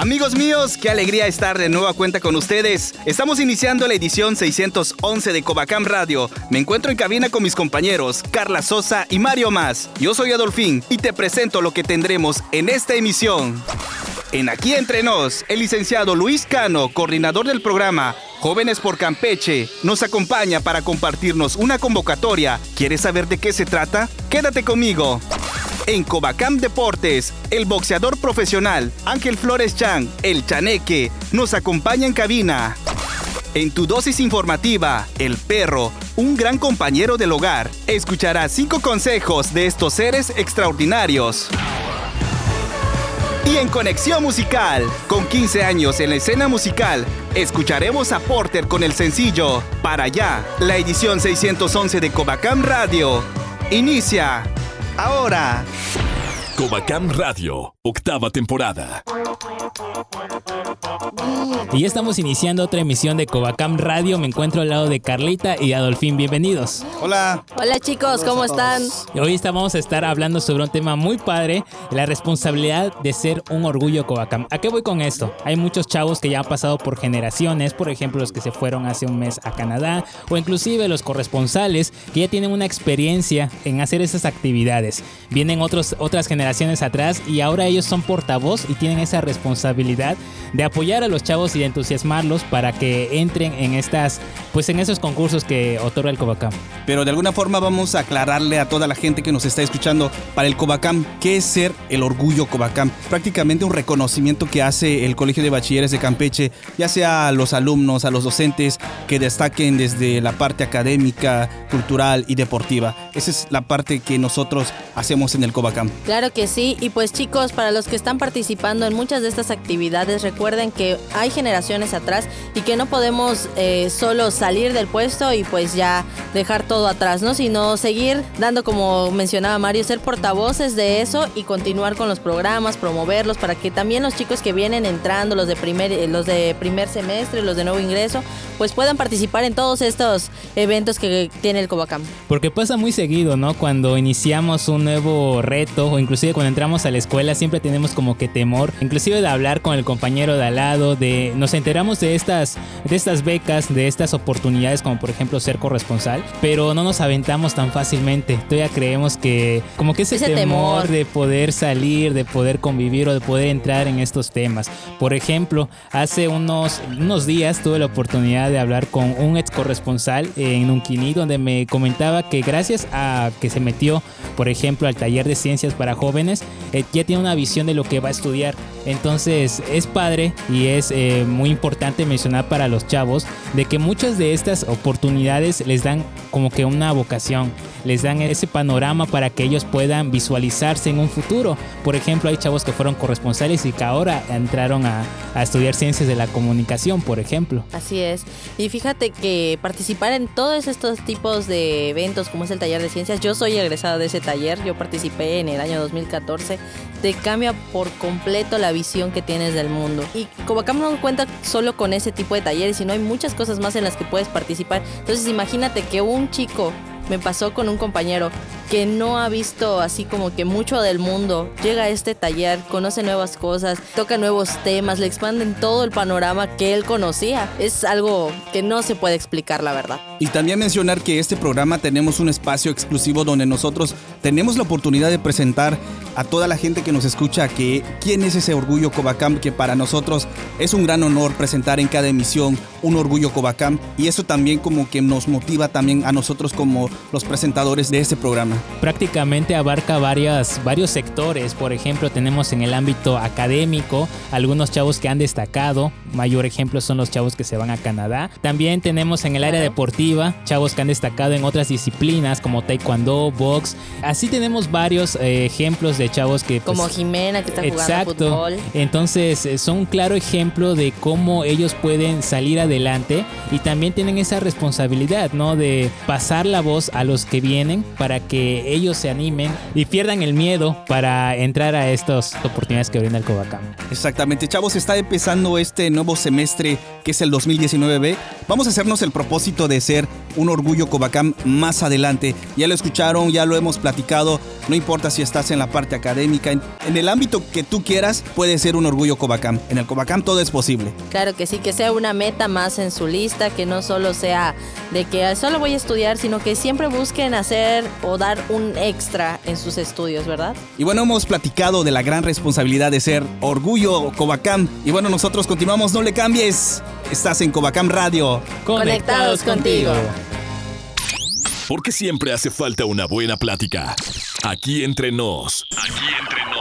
Amigos míos, qué alegría estar de nueva cuenta con ustedes. Estamos iniciando la edición 611 de Covacam Radio. Me encuentro en cabina con mis compañeros Carla Sosa y Mario Más. Yo soy Adolfín y te presento lo que tendremos en esta emisión. En Aquí Entre Nos, el licenciado Luis Cano, coordinador del programa Jóvenes por Campeche, nos acompaña para compartirnos una convocatoria. ¿Quieres saber de qué se trata? Quédate conmigo. En Covacam Deportes, el boxeador profesional Ángel Flores Chan, el Chaneque, nos acompaña en cabina. En tu dosis informativa, el perro, un gran compañero del hogar, escuchará cinco consejos de estos seres extraordinarios. Y en Conexión Musical, con 15 años en la escena musical, escucharemos a Porter con el sencillo Para allá, la edición 611 de Covacam Radio. Inicia ahora. Covacam Radio, octava temporada. Y ya estamos iniciando otra emisión de Covacam Radio. Me encuentro al lado de Carlita y Adolfín. Bienvenidos. Hola. Hola chicos, ¿cómo están? Hoy vamos a estar hablando sobre un tema muy padre, la responsabilidad de ser un orgullo Covacam. ¿A qué voy con esto? Hay muchos chavos que ya han pasado por generaciones, por ejemplo los que se fueron hace un mes a Canadá o inclusive los corresponsales que ya tienen una experiencia en hacer esas actividades. Vienen otros, otras generaciones atrás y ahora ellos son portavoz y tienen esa responsabilidad de apoyar a los chavos y de entusiasmarlos para que entren en estas, pues en esos concursos que otorga el Covacam. Pero de alguna forma vamos a aclararle a toda la gente que nos está escuchando para el Covacam qué es ser el orgullo Covacam. Prácticamente un reconocimiento que hace el Colegio de Bachilleres de Campeche, ya sea a los alumnos, a los docentes que destaquen desde la parte académica, cultural y deportiva. Esa es la parte que nosotros hacemos en el Covacam. Claro que sí, y pues chicos, para los que están participando en muchas de estas actividades, recuerden que hay generaciones atrás y que no podemos eh, solo salir del puesto y pues ya dejar todo atrás, ¿no? Sino seguir dando, como mencionaba Mario, ser portavoces de eso y continuar con los programas, promoverlos para que también los chicos que vienen entrando, los de primer, eh, los de primer semestre, los de nuevo ingreso, pues puedan participar en todos estos eventos que tiene el Covacam. Porque pasa muy seguido, ¿no? Cuando iniciamos un nuevo reto o inclusive cuando entramos a la escuela siempre tenemos como que temor, inclusive de hablar con el compañero de al lado, de nos enteramos de estas de estas becas, de estas oportunidades como por ejemplo ser corresponsal, pero no nos aventamos tan fácilmente. Todavía creemos que como que ese, Ese temor, temor. de poder salir, de poder convivir o de poder entrar en estos temas. Por ejemplo, hace unos unos días tuve la oportunidad de hablar con un ex corresponsal en Unquini donde me comentaba que gracias a que se metió, por ejemplo, al taller de ciencias para jóvenes, eh, ya tiene una visión de lo que va a estudiar. Entonces es padre y es eh, muy importante mencionar para los chavos de que muchas de estas oportunidades les dan como que una vocación, les dan ese panorama para que ellos puedan visualizarse en un futuro. Por ejemplo, hay chavos que fueron corresponsales y que ahora entraron a, a estudiar ciencias de la comunicación, por ejemplo. Así es. Y fíjate que participar en todos estos tipos de eventos como es el taller de ciencias, yo soy egresada de ese taller, yo participé en el año 2014, te cambia por completo la visión que tienes del mundo. Y Covacam no cuenta solo con ese tipo de talleres, sino hay muchas cosas más en las que puedes participar. Entonces imagínate que un chico me pasó con un compañero que no ha visto así como que mucho del mundo, llega a este taller, conoce nuevas cosas, toca nuevos temas, le expanden todo el panorama que él conocía. Es algo que no se puede explicar, la verdad. Y también mencionar que este programa tenemos un espacio exclusivo donde nosotros tenemos la oportunidad de presentar a toda la gente que nos escucha que quién es ese orgullo Covacam que para nosotros es un gran honor presentar en cada emisión un orgullo Covacam y eso también como que nos motiva también a nosotros como los presentadores de este programa. Prácticamente abarca varias, varios sectores. Por ejemplo, tenemos en el ámbito académico algunos chavos que han destacado. Mayor ejemplo son los chavos que se van a Canadá. También tenemos en el área deportiva chavos que han destacado en otras disciplinas como taekwondo, box. Así tenemos varios eh, ejemplos de chavos que... Como pues, Jimena que está jugando Exacto. fútbol. Entonces eh, son un claro ejemplo de cómo ellos pueden salir adelante y también tienen esa responsabilidad, ¿no? De pasar la voz a los que vienen para que ellos se animen y pierdan el miedo para entrar a estas oportunidades que brinda el Covacam. Exactamente, chavos, está empezando este nuevo semestre que es el 2019B. Vamos a hacernos el propósito de ser un orgullo Covacam más adelante. Ya lo escucharon, ya lo hemos platicado. No importa si estás en la parte académica, en, en el ámbito que tú quieras, puede ser un orgullo Covacam. En el Covacam todo es posible. Claro que sí, que sea una meta más en su lista, que no solo sea de que solo voy a estudiar, sino que siempre busquen hacer o dar un extra en sus estudios, ¿verdad? Y bueno, hemos platicado de la gran responsabilidad de ser orgullo Covacam. Y bueno, nosotros continuamos, no le cambies. Estás en Covacam Radio. Conectados contigo. Porque siempre hace falta una buena plática. Aquí entre nos. Aquí entre nos.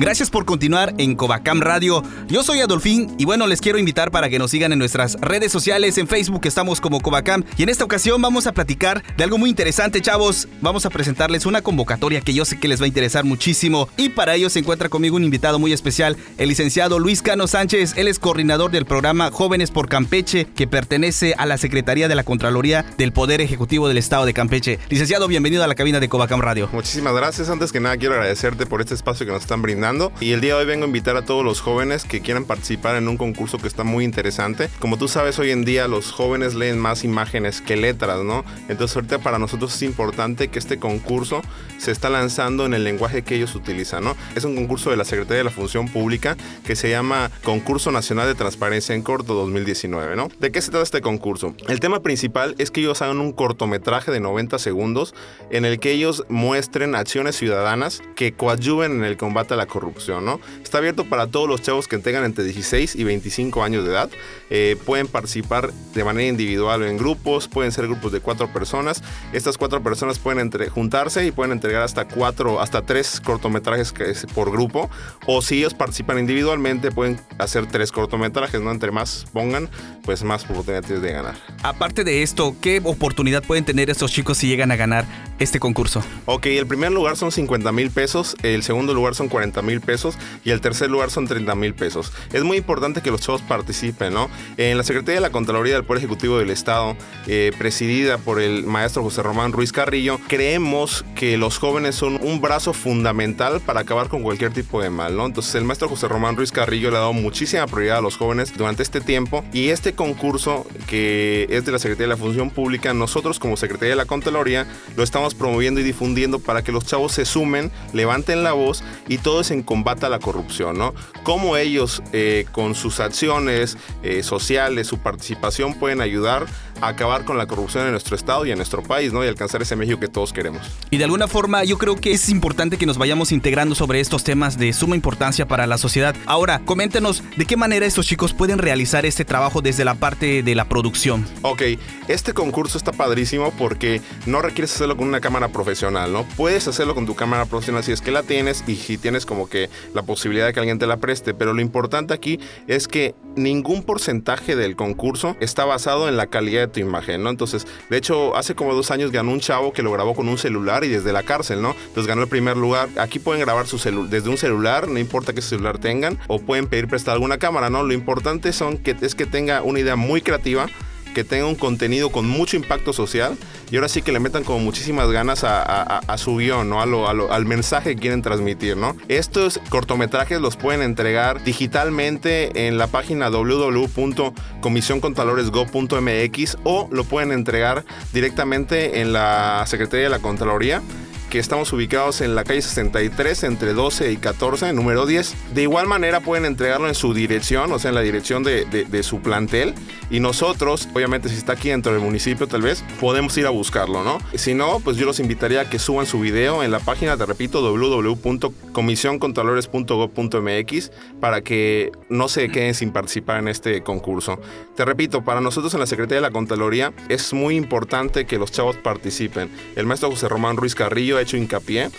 Gracias por continuar en Covacam Radio. Yo soy Adolfín y bueno, les quiero invitar para que nos sigan en nuestras redes sociales. En Facebook estamos como Covacam y en esta ocasión vamos a platicar de algo muy interesante, chavos. Vamos a presentarles una convocatoria que yo sé que les va a interesar muchísimo y para ello se encuentra conmigo un invitado muy especial, el licenciado Luis Cano Sánchez. Él es coordinador del programa Jóvenes por Campeche que pertenece a la Secretaría de la Contraloría del Poder Ejecutivo del Estado de Campeche. Licenciado, bienvenido a la cabina de Covacam Radio. Muchísimas gracias. Antes que nada quiero agradecerte por este espacio que nos están brindando. Y el día de hoy vengo a invitar a todos los jóvenes que quieran participar en un concurso que está muy interesante. Como tú sabes, hoy en día los jóvenes leen más imágenes que letras, ¿no? Entonces ahorita para nosotros es importante que este concurso se está lanzando en el lenguaje que ellos utilizan, ¿no? Es un concurso de la Secretaría de la Función Pública que se llama Concurso Nacional de Transparencia en Corto 2019, ¿no? ¿De qué se trata este concurso? El tema principal es que ellos hagan un cortometraje de 90 segundos en el que ellos muestren acciones ciudadanas que coadyuven en el combate a la corrupción, ¿no? Está abierto para todos los chavos que tengan entre 16 y 25 años de edad. Eh, pueden participar de manera individual o en grupos, pueden ser grupos de cuatro personas. Estas cuatro personas pueden entre, juntarse y pueden entregar hasta cuatro, hasta tres cortometrajes que es por grupo. O si ellos participan individualmente, pueden hacer tres cortometrajes, ¿no? Entre más pongan, pues más oportunidades de ganar. Aparte de esto, ¿qué oportunidad pueden tener estos chicos si llegan a ganar este concurso? Ok, el primer lugar son 50 mil pesos, el segundo lugar son 40 mil pesos y el tercer lugar son 30 mil pesos. Es muy importante que los chavos participen, ¿no? En la Secretaría de la Contraloría del Poder Ejecutivo del Estado, eh, presidida por el maestro José Román Ruiz Carrillo, creemos que los jóvenes son un brazo fundamental para acabar con cualquier tipo de mal, ¿no? Entonces el maestro José Román Ruiz Carrillo le ha dado muchísima prioridad a los jóvenes durante este tiempo y este concurso que es de la Secretaría de la Función Pública, nosotros como Secretaría de la Contraloría lo estamos promoviendo y difundiendo para que los chavos se sumen, levanten la voz y todo en combate a la corrupción, ¿no? Cómo ellos eh, con sus acciones eh, sociales, su participación pueden ayudar acabar con la corrupción en nuestro estado y en nuestro país, ¿no? Y alcanzar ese México que todos queremos. Y de alguna forma yo creo que es importante que nos vayamos integrando sobre estos temas de suma importancia para la sociedad. Ahora, coméntenos de qué manera estos chicos pueden realizar este trabajo desde la parte de la producción. Ok, este concurso está padrísimo porque no requieres hacerlo con una cámara profesional, ¿no? Puedes hacerlo con tu cámara profesional si es que la tienes y si tienes como que la posibilidad de que alguien te la preste, pero lo importante aquí es que ningún porcentaje del concurso está basado en la calidad de tu imagen, ¿no? Entonces, de hecho, hace como dos años ganó un chavo que lo grabó con un celular y desde la cárcel, ¿no? Entonces ganó el primer lugar. Aquí pueden grabar su desde un celular, no importa qué celular tengan, o pueden pedir prestar alguna cámara, ¿no? Lo importante son que, es que tenga una idea muy creativa que tenga un contenido con mucho impacto social y ahora sí que le metan como muchísimas ganas a, su guion, ¿no? Al mensaje que quieren transmitir, ¿no? Estos cortometrajes los pueden entregar digitalmente en la página www.comisioncontraloresgo.mx o lo pueden entregar directamente en la Secretaría de la Contraloría que estamos ubicados en la calle 63 entre 12 y 14, número 10. De igual manera pueden entregarlo en su dirección, o sea, en la dirección de, de su plantel. Y nosotros, obviamente si está aquí dentro del municipio tal vez, podemos ir a buscarlo, ¿no? Si no, pues yo los invitaría a que suban su video en la página, te repito, www.comisioncontrolores.gov.mx para que no se queden sin participar en este concurso. Te repito, para nosotros en la Secretaría de la Contraloría es muy importante que los chavos participen. El maestro José Román Ruiz Carrillo hecho hincapié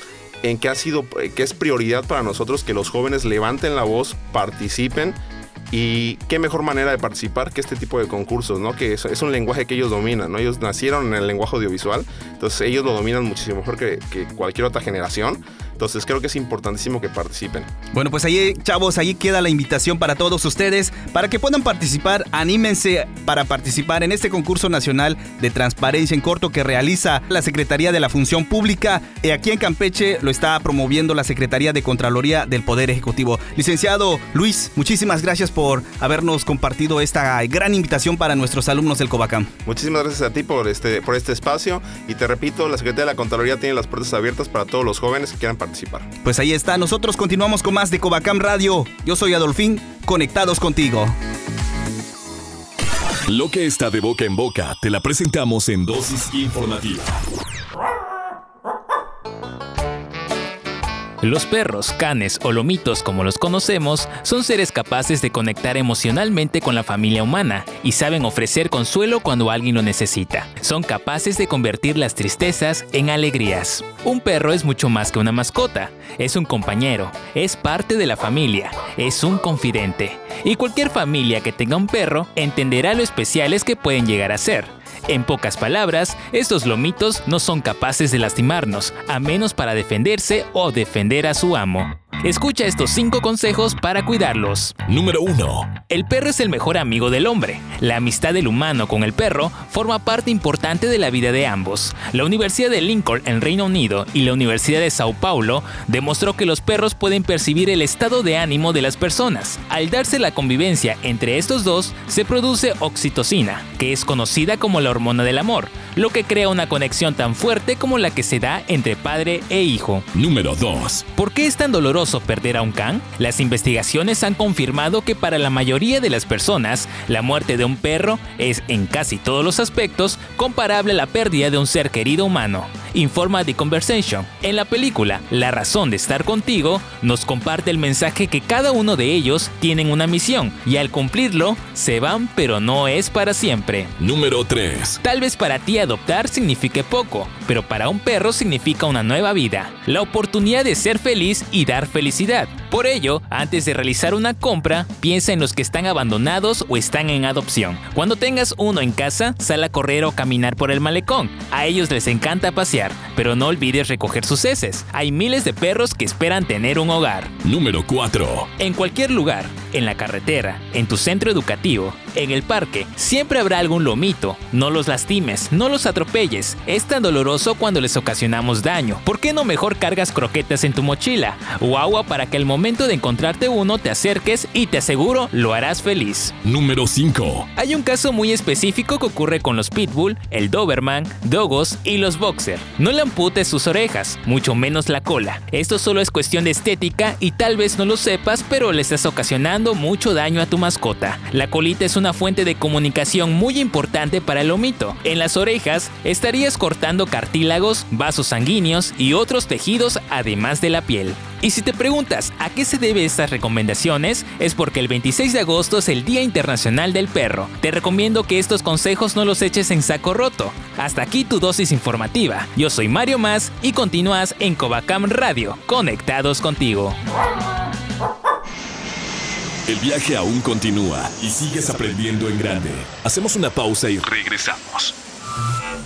en que ha sido que es prioridad para nosotros que los jóvenes levanten la voz, participen y qué mejor manera de participar que este tipo de concursos, ¿no? Que es, un lenguaje que ellos dominan, ¿no? Ellos nacieron en el lenguaje audiovisual, entonces ellos lo dominan muchísimo mejor que cualquier otra generación. Entonces creo que es importantísimo que participen. Bueno, pues ahí, chavos, ahí queda la invitación para todos ustedes para que puedan participar. Anímense para participar en este concurso nacional de transparencia en corto que realiza la Secretaría de la Función Pública. Y aquí en Campeche lo está promoviendo la Secretaría de Contraloría del Poder Ejecutivo. Licenciado Luis, muchísimas gracias por habernos compartido esta gran invitación para nuestros alumnos del Covacam. Muchísimas gracias a ti por este, por este espacio. Y te repito, la Secretaría de la Contraloría tiene las puertas abiertas para todos los jóvenes que quieran participar pues ahí está, nosotros continuamos con más de Covacam Radio. Yo soy Adolfín, conectados contigo. Lo que está de boca en boca te la presentamos en dosis informativa. Los perros, canes o lomitos como los conocemos son seres capaces de conectar emocionalmente con la familia humana y saben ofrecer consuelo cuando alguien lo necesita. Son capaces de convertir las tristezas en alegrías. Un perro es mucho más que una mascota, es un compañero, es parte de la familia, es un confidente. Y cualquier familia que tenga un perro entenderá lo especiales que pueden llegar a ser en pocas palabras, estos lomitos no son capaces de lastimarnos, a menos para defenderse o defender a su amo. Escucha estos 5 consejos para cuidarlos. Número 1. El perro es el mejor amigo del hombre. La amistad del humano con el perro forma parte importante de la vida de ambos. La Universidad de Lincoln en Reino Unido y la Universidad de Sao Paulo demostró que los perros pueden percibir el estado de ánimo de las personas. Al darse la convivencia entre estos dos, se produce oxitocina, que es conocida como la hormona del amor, lo que crea una conexión tan fuerte como la que se da entre padre e hijo. Número 2. ¿Por qué es tan doloroso perder a un can? Las investigaciones han confirmado que para la mayoría de las personas, la muerte de un perro es en casi todos los aspectos comparable a la pérdida de un ser querido humano informa The Conversation. En la película La razón de estar contigo, nos comparte el mensaje que cada uno de ellos tienen una misión y al cumplirlo, se van pero no es para siempre. Número 3. Tal vez para ti adoptar signifique poco, pero para un perro significa una nueva vida, la oportunidad de ser feliz y dar felicidad. Por ello, antes de realizar una compra, piensa en los que están abandonados o están en adopción. Cuando tengas uno en casa, sal a correr o caminar por el malecón. A ellos les encanta pasear, pero no olvides recoger sus heces. Hay miles de perros que esperan tener un hogar. Número 4. En cualquier lugar, en la carretera, en tu centro educativo, en el parque, siempre habrá algún lomito. No los lastimes, no los atropelles. Es tan doloroso cuando les ocasionamos daño. ¿Por qué no mejor cargas croquetas en tu mochila o agua para que al momento de encontrarte uno te acerques y te aseguro lo harás feliz? Número 5. Hay un caso muy específico que ocurre con los pitbull, el doberman, dogos y los boxer. No le amputes sus orejas, mucho menos la cola. Esto solo es cuestión de estética y tal vez no lo sepas, pero le estás ocasionando mucho daño a tu mascota. La colita es una fuente de comunicación muy importante para el lomito. En las orejas estarías cortando cartílagos, vasos sanguíneos y otros tejidos además de la piel. Y si te preguntas a qué se debe estas recomendaciones, es porque el 26 de agosto es el Día Internacional del Perro. Te recomiendo que estos consejos no los eches en saco roto. Hasta aquí tu dosis informativa. Yo soy Mario Más y continúas en Covacam Radio, conectados contigo. El viaje aún continúa y sigues aprendiendo en grande. Hacemos una pausa y regresamos.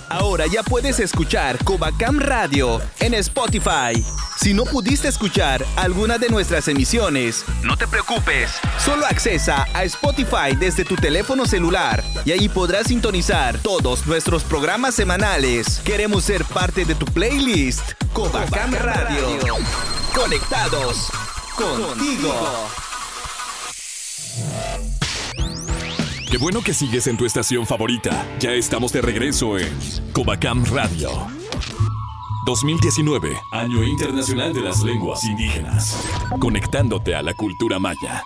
Ahora ya puedes escuchar Covacam Radio en Spotify. Si no pudiste escuchar alguna de nuestras emisiones, no te preocupes. Solo accesa a Spotify desde tu teléfono celular y ahí podrás sintonizar todos nuestros programas semanales. Queremos ser parte de tu playlist. Covacam Radio. Conectados contigo. Qué bueno que sigues en tu estación favorita. Ya estamos de regreso en Covacam Radio. 2019, Año Internacional de las Lenguas Indígenas. Conectándote a la cultura maya.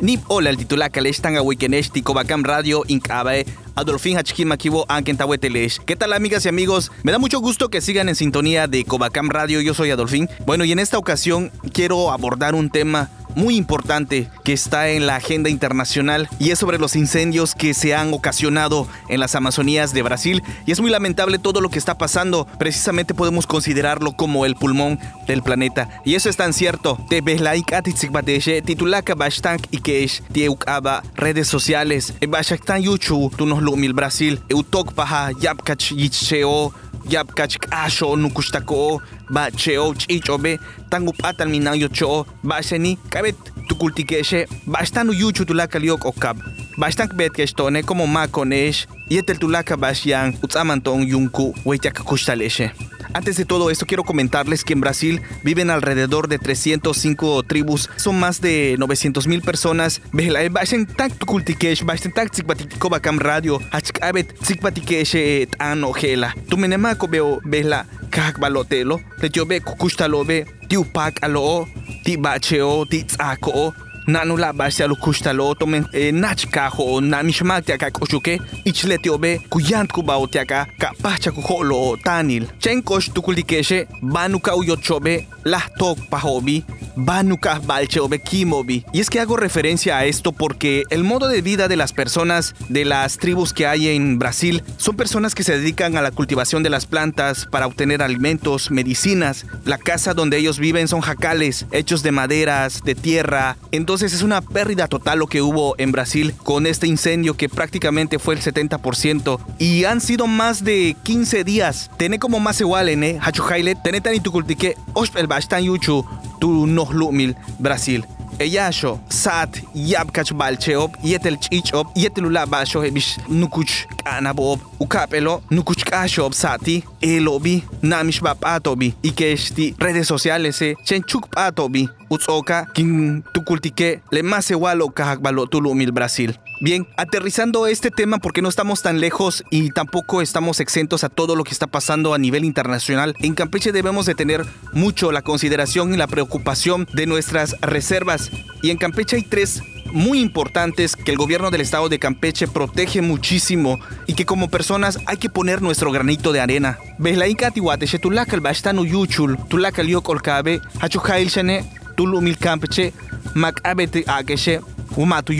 Nip hola el titular que le están a Wikenesh Ticobacam Radio Incabae Adolfín Hachkin Makibo Anken Tawetelesh. ¿Qué tal amigas y amigos? Me da mucho gusto que sigan en sintonía de Cobacam Radio. Yo soy Adolfín. Bueno, y en esta ocasión quiero abordar un tema muy importante que está en la agenda internacional y es sobre los incendios que se han ocasionado en las Amazonías de Brasil y es muy lamentable todo lo que está pasando. Precisamente podemos considerarlo como el pulmón del planeta y eso es tan cierto. Te titulaka bastante y redes sociales. Brasil. Yapkach yapkach asho nukushtako ba cheo chichobe tangu patal minayo cho ba sheni kabet tukultikeshe ba stanu yuchu tulaka liok okab ba stank bet kestone como makonesh yetel tulaka basyan utsamantong yunku weichaka kustaleshe antes de todo esto, quiero comentarles que en Brasil viven alrededor de 305 tribus. Son más de 900 mil personas. Tsikbatikobakam radio, nanu la basi alu kustalo tomen e nachka ho na mishmak tiaka koshuke ichlete obe kuyant kuba tiaka ka pacha tanil chen kosh tukulikeshe banuka uyochobe la tok pahobi banuka balche obe kimobi y es que hago referencia a esto porque el modo de vida de las personas de las tribus que hay en Brasil son personas que se dedican a la cultivación de las plantas para obtener alimentos, medicinas. La casa donde ellos viven son jacales hechos de maderas, de tierra. Entonces es una pérdida total lo que hubo en Brasil con este incendio que prácticamente fue el 70% y han sido más de 15 días. Tené como más igual en eh, Hachuhaile, tené tan y tu cultique, el bastan yuchu, tu Brasil. Eyasho, Sat, Yabkach Balcheop, Yetel Chichop, Yetelula Basho Hebish Nukuch Kanabob, Ukapelo, Nukuch Kashob Sati, Elobi, Namish Bapatobi, esti redes sociales, Chenchuk Patobi, Utsoka, Kin Tukultike, Le Masewalo Kahakbalo Tulumil Brasil. Bien, aterrizando este tema porque no estamos tan lejos y tampoco estamos exentos a todo lo que está pasando a nivel internacional, en Campeche debemos de tener mucho la consideración y la preocupación de nuestras reservas. Y en Campeche hay tres muy importantes que el gobierno del estado de Campeche protege muchísimo y que como personas hay que poner nuestro granito de arena. Tulakal bastanu yuchul, tulakal yokolkabe, tulumil Campeche, makabete akeshe, umatu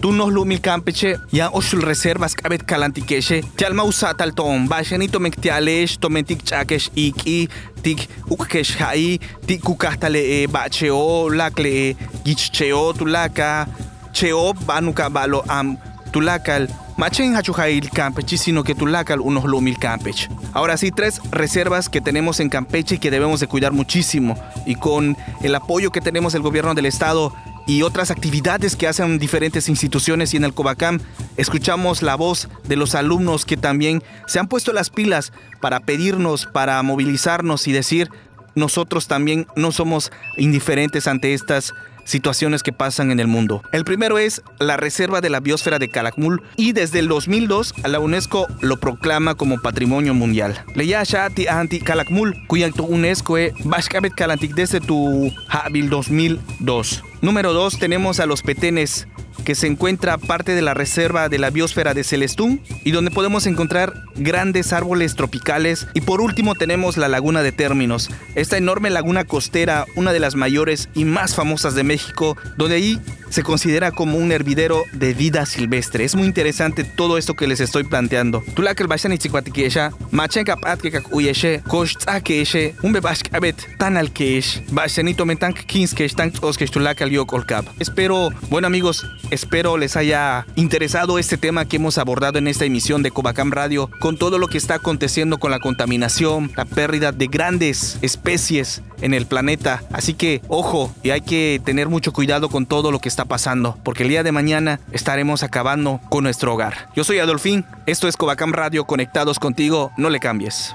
tú nos lo mil campeche ya oshul reservas kabet kalantikeshe tialma usata al tom bashani tomek tialesh tomentik chakesh iki tik ukkesh hai tik kukahtale e bacheo lakle e gichcheo tulaka cheo banuka balo am tulakal Machen Hachujail Campeche, sino que Tulacal unos Lumil Campeche. Ahora sí, tres reservas que tenemos en Campeche y que debemos de cuidar muchísimo. Y con el apoyo que tenemos del gobierno del estado y otras actividades que hacen diferentes instituciones y en el Cobacam escuchamos la voz de los alumnos que también se han puesto las pilas para pedirnos, para movilizarnos y decir nosotros también no somos indiferentes ante estas situaciones que pasan en el mundo. El primero es la Reserva de la Biosfera de Calakmul y desde el 2002 la UNESCO lo proclama como Patrimonio Mundial. Leya ti anti Calakmul, cuya UNESCO es Bashkabet Kalantik desde tu Habil 2002. Número 2 tenemos a los petenes que se encuentra parte de la reserva de la biosfera de Celestún y donde podemos encontrar grandes árboles tropicales. Y por último tenemos la laguna de Términos, esta enorme laguna costera, una de las mayores y más famosas de México, donde ahí se considera como un hervidero de vida silvestre. Es muy interesante todo esto que les estoy planteando. Tulakal bashan chikwatikiesha, machen kapat que kakuyeshe, kosh tzakeshe, un bebashkabet tan alkesh, bashanito metank kinskesh tan oskesh tulakal yokolkab. Espero, bueno amigos, espero les haya interesado este tema que hemos abordado en esta emisión de Cobacam Radio, con todo lo que está aconteciendo con la contaminación, la pérdida de grandes especies en el planeta. Así que, ojo, y hay que tener mucho cuidado con todo lo que está pasando, porque el día de mañana estaremos acabando con nuestro hogar. Yo soy Adolfín, esto es Covacam Radio, conectados contigo, no le cambies.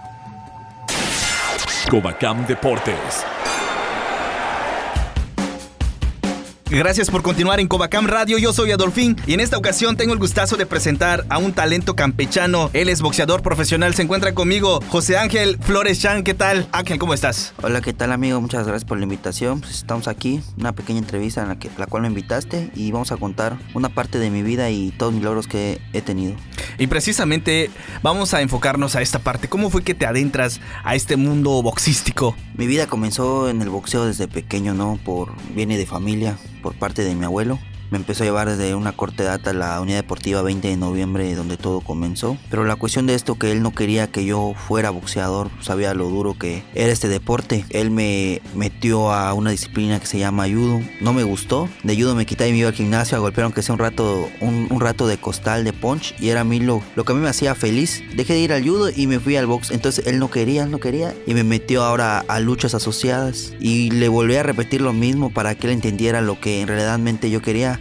Covacam Deportes. Gracias por continuar en Covacam Radio. Yo soy Adolfín y en esta ocasión tengo el gustazo de presentar a un talento campechano. Él es boxeador profesional. Se encuentra conmigo José Ángel Flores Chan. ¿Qué tal? Ángel, ¿cómo estás? Hola, ¿qué tal amigo? Muchas gracias por la invitación. Pues estamos aquí, una pequeña entrevista en la, que, la cual me invitaste y vamos a contar una parte de mi vida y todos mis logros que he tenido. Y precisamente vamos a enfocarnos a esta parte. ¿Cómo fue que te adentras a este mundo boxístico? Mi vida comenzó en el boxeo desde pequeño, ¿no? Por viene de familia, por parte de mi abuelo. Me empezó a llevar desde una corta edad a la unidad deportiva 20 de noviembre donde todo comenzó. Pero la cuestión de esto que él no quería que yo fuera boxeador, sabía lo duro que era este deporte. Él me metió a una disciplina que se llama judo. No me gustó. De judo me quité y me iba al gimnasio a golpear aunque sea un rato, un, un rato de costal de punch. Y era a mí lo, lo que a mí me hacía feliz. Dejé de ir al judo y me fui al box. Entonces él no quería, él no quería. Y me metió ahora a luchas asociadas. Y le volví a repetir lo mismo para que él entendiera lo que en realidad yo quería.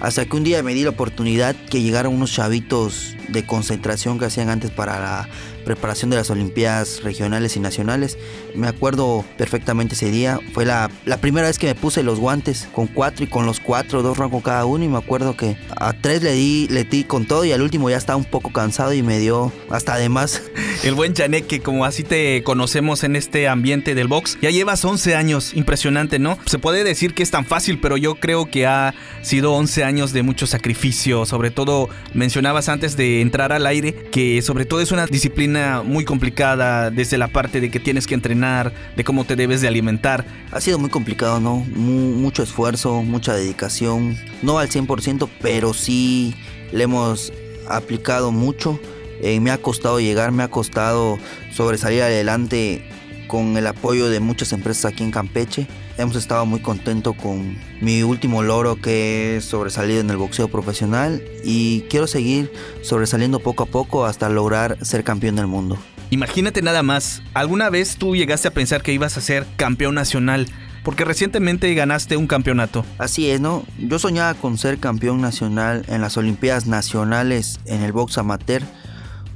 Hasta que un día me di la oportunidad que llegaron unos chavitos de concentración que hacían antes para la preparación de las Olimpiadas regionales y nacionales. Me acuerdo perfectamente ese día. Fue la, la primera vez que me puse los guantes con cuatro y con los cuatro, dos rangos cada uno. Y me acuerdo que a tres le di, le di con todo y al último ya estaba un poco cansado y me dio hasta además. El buen que como así te conocemos en este ambiente del box, ya llevas 11 años. Impresionante, ¿no? Se puede decir que es tan fácil, pero yo creo que ha sido 11 años de mucho sacrificio. Sobre todo, mencionabas antes de entrar al aire que sobre todo es una disciplina muy complicada desde la parte de que tienes que entrenar, de cómo te debes de alimentar. Ha sido muy complicado, ¿no? mucho esfuerzo, mucha dedicación, no al 100%, pero sí le hemos aplicado mucho. Eh, me ha costado llegar, me ha costado sobresalir adelante con el apoyo de muchas empresas aquí en Campeche. Hemos estado muy contentos con mi último logro que es sobresalido en el boxeo profesional y quiero seguir sobresaliendo poco a poco hasta lograr ser campeón del mundo. Imagínate nada más, ¿alguna vez tú llegaste a pensar que ibas a ser campeón nacional? Porque recientemente ganaste un campeonato. Así es, ¿no? Yo soñaba con ser campeón nacional en las Olimpiadas Nacionales en el box amateur.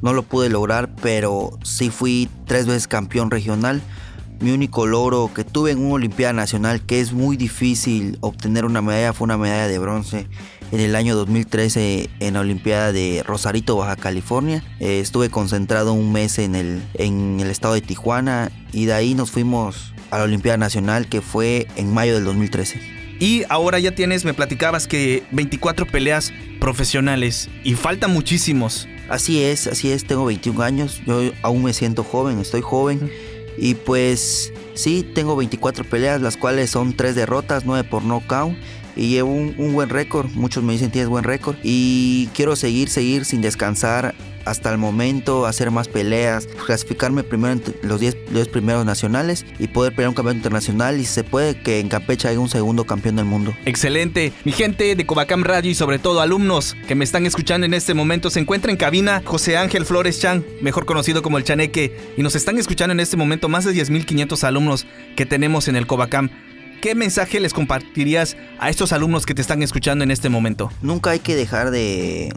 No lo pude lograr, pero sí fui tres veces campeón regional mi único logro que tuve en una Olimpiada Nacional, que es muy difícil obtener una medalla, fue una medalla de bronce en el año 2013 en la Olimpiada de Rosarito, Baja California. Eh, estuve concentrado un mes en el, en el estado de Tijuana y de ahí nos fuimos a la Olimpiada Nacional que fue en mayo del 2013. Y ahora ya tienes, me platicabas que 24 peleas profesionales y faltan muchísimos. Así es, así es, tengo 21 años, yo aún me siento joven, estoy joven. Y pues sí, tengo 24 peleas, las cuales son 3 derrotas, 9 por knockout. Y llevo un, buen récord, muchos me dicen tienes buen récord. Y quiero seguir, seguir sin descansar hasta el momento, hacer más peleas, clasificarme primero entre los 10 primeros nacionales y poder pelear un campeonato internacional y se puede que en Campeche haya un segundo campeón del mundo. Excelente. Mi gente de Covacam Radio y sobre todo alumnos que me están escuchando en este momento, se encuentra en cabina José Ángel Flores Chan, mejor conocido como el Chaneque, y nos están escuchando en este momento más de 10.500 alumnos que tenemos en el Covacam. ¿Qué mensaje les compartirías a estos alumnos que te están escuchando en este momento? Nunca hay que dejar de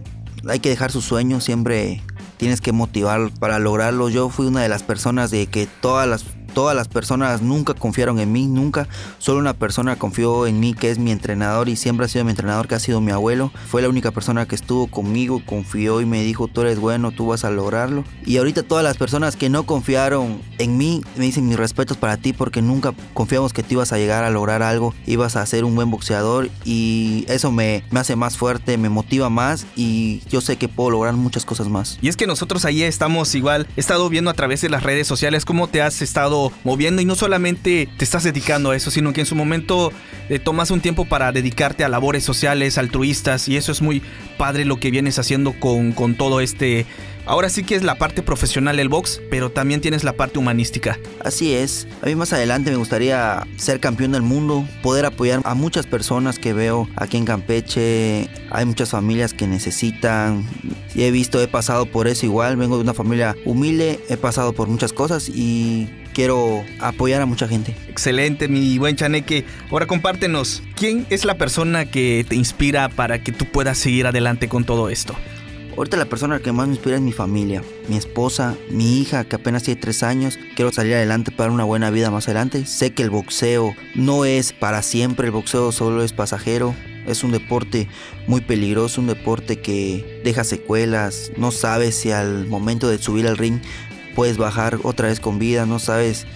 hay que dejar sus sueños, siempre tienes que motivar para lograrlo. Yo fui una de las personas de que todas las todas las personas nunca confiaron en mí, nunca. Solo una persona confió en mí, que es mi entrenador y siempre ha sido mi entrenador, que ha sido mi abuelo. Fue la única persona que estuvo conmigo, confió y me dijo, tú eres bueno, tú vas a lograrlo. Y ahorita todas las personas que no confiaron en mí, me dicen mis respetos para ti porque nunca confiamos que tú ibas a llegar a lograr algo, ibas a ser un buen boxeador y eso me, me hace más fuerte, me motiva más y yo sé que puedo lograr muchas cosas más. Y es que nosotros ahí estamos igual, he estado viendo a través de las redes sociales cómo te has estado moviendo y no solamente te estás dedicando a eso, sino que en su momento eh, tomas un tiempo para dedicarte a labores sociales, altruistas y eso es muy padre lo que vienes haciendo con, con todo este... Ahora sí que es la parte profesional del box, pero también tienes la parte humanística. Así es. A mí más adelante me gustaría ser campeón del mundo, poder apoyar a muchas personas que veo aquí en Campeche. Hay muchas familias que necesitan. He visto, he pasado por eso igual. Vengo de una familia humilde, he pasado por muchas cosas y quiero apoyar a mucha gente. Excelente, mi buen Chaneque. Ahora compártenos, ¿quién es la persona que te inspira para que tú puedas seguir adelante con todo esto? Ahorita la persona que más me inspira es mi familia, mi esposa, mi hija que apenas tiene tres años. Quiero salir adelante para una buena vida más adelante. Sé que el boxeo no es para siempre, el boxeo solo es pasajero. Es un deporte muy peligroso, un deporte que deja secuelas. No sabes si al momento de subir al ring puedes bajar otra vez con vida, no sabes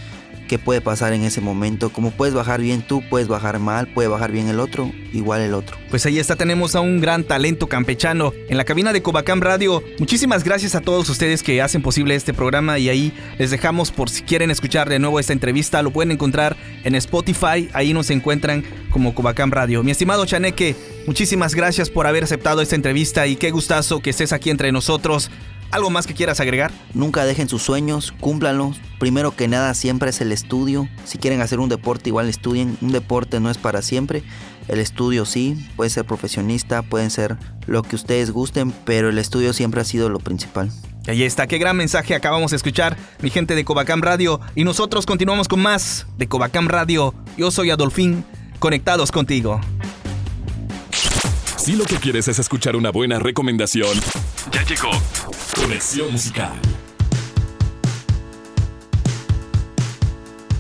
qué puede pasar en ese momento. Como puedes bajar bien tú, puedes bajar mal, puede bajar bien el otro, igual el otro. Pues ahí está, tenemos a un gran talento campechano en la cabina de Cobacam Radio. Muchísimas gracias a todos ustedes que hacen posible este programa y ahí les dejamos por si quieren escuchar de nuevo esta entrevista, lo pueden encontrar en Spotify, ahí nos encuentran como Cobacam Radio. Mi estimado Chaneque, muchísimas gracias por haber aceptado esta entrevista y qué gustazo que estés aquí entre nosotros. ¿Algo más que quieras agregar? Nunca dejen sus sueños, cúmplanlos. Primero que nada siempre es el estudio. Si quieren hacer un deporte, igual estudien. Un deporte no es para siempre. El estudio sí, puede ser profesionista, pueden ser lo que ustedes gusten, pero el estudio siempre ha sido lo principal. Y ahí está, qué gran mensaje acabamos de escuchar, mi gente de Cobacam Radio. Y nosotros continuamos con más de Cobacam Radio. Yo soy Adolfín, conectados contigo. Si lo que quieres es escuchar una buena recomendación, ya llegó Conexión Musical.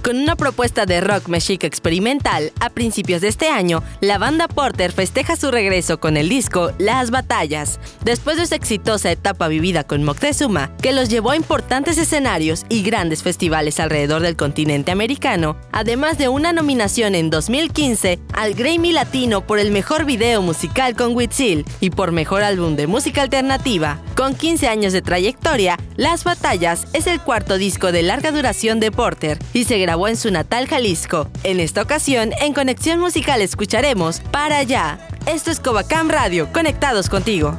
Con una propuesta de rock mexica experimental, a principios de este año, la banda Porter festeja su regreso con el disco Las Batallas. Después de su exitosa etapa vivida con Moctezuma, que los llevó a importantes escenarios y grandes festivales alrededor del continente americano, además de una nominación en 2015 al Grammy Latino por el mejor video musical con Whitsil y por mejor álbum de música alternativa. Con 15 años de trayectoria, Las Batallas es el cuarto disco de larga duración de Porter y se en su natal Jalisco. En esta ocasión, en Conexión Musical escucharemos Para Allá. Esto es Covacam Radio, conectados contigo.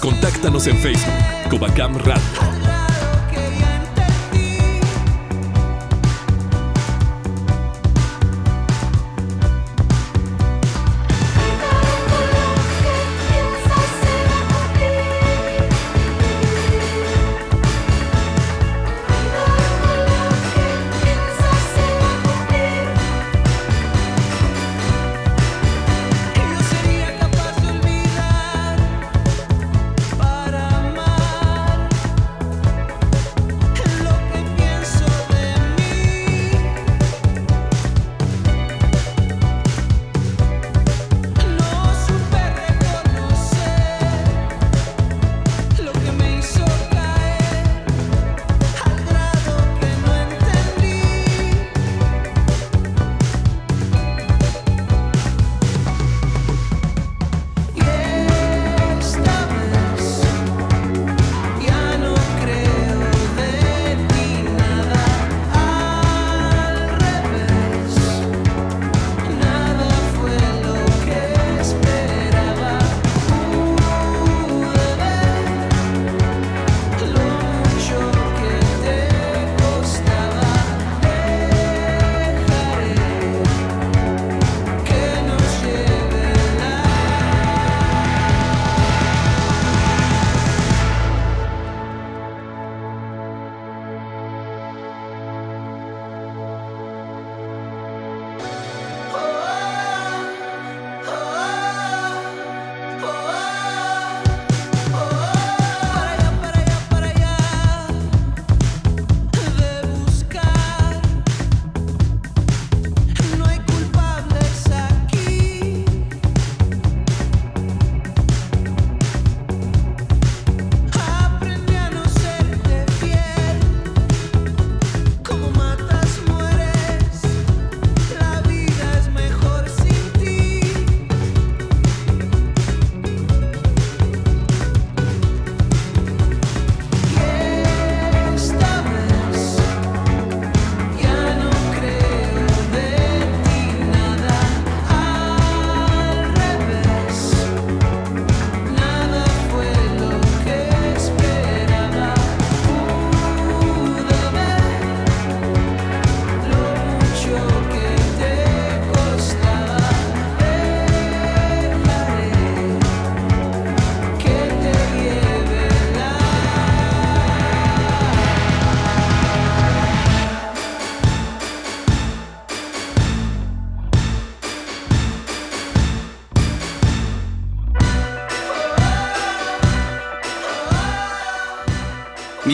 Contáctanos en Facebook, Covacam Radio.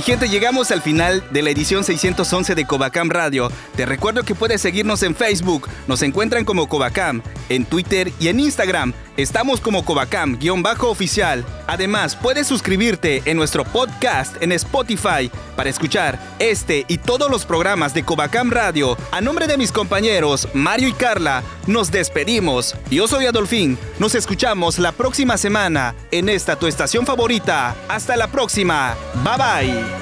Gente, llegamos al final de la edición 611 de Covacam Radio. Te recuerdo que puedes seguirnos en Facebook, nos encuentran como Covacam, en Twitter y en Instagram. Estamos como Covacam-oficial. Además, puedes suscribirte en nuestro podcast en Spotify para escuchar este y todos los programas de Covacam Radio. A nombre de mis compañeros Mario y Carla, nos despedimos. Yo soy Adolfín. Nos escuchamos la próxima semana en esta tu estación favorita. Hasta la próxima. Bye bye.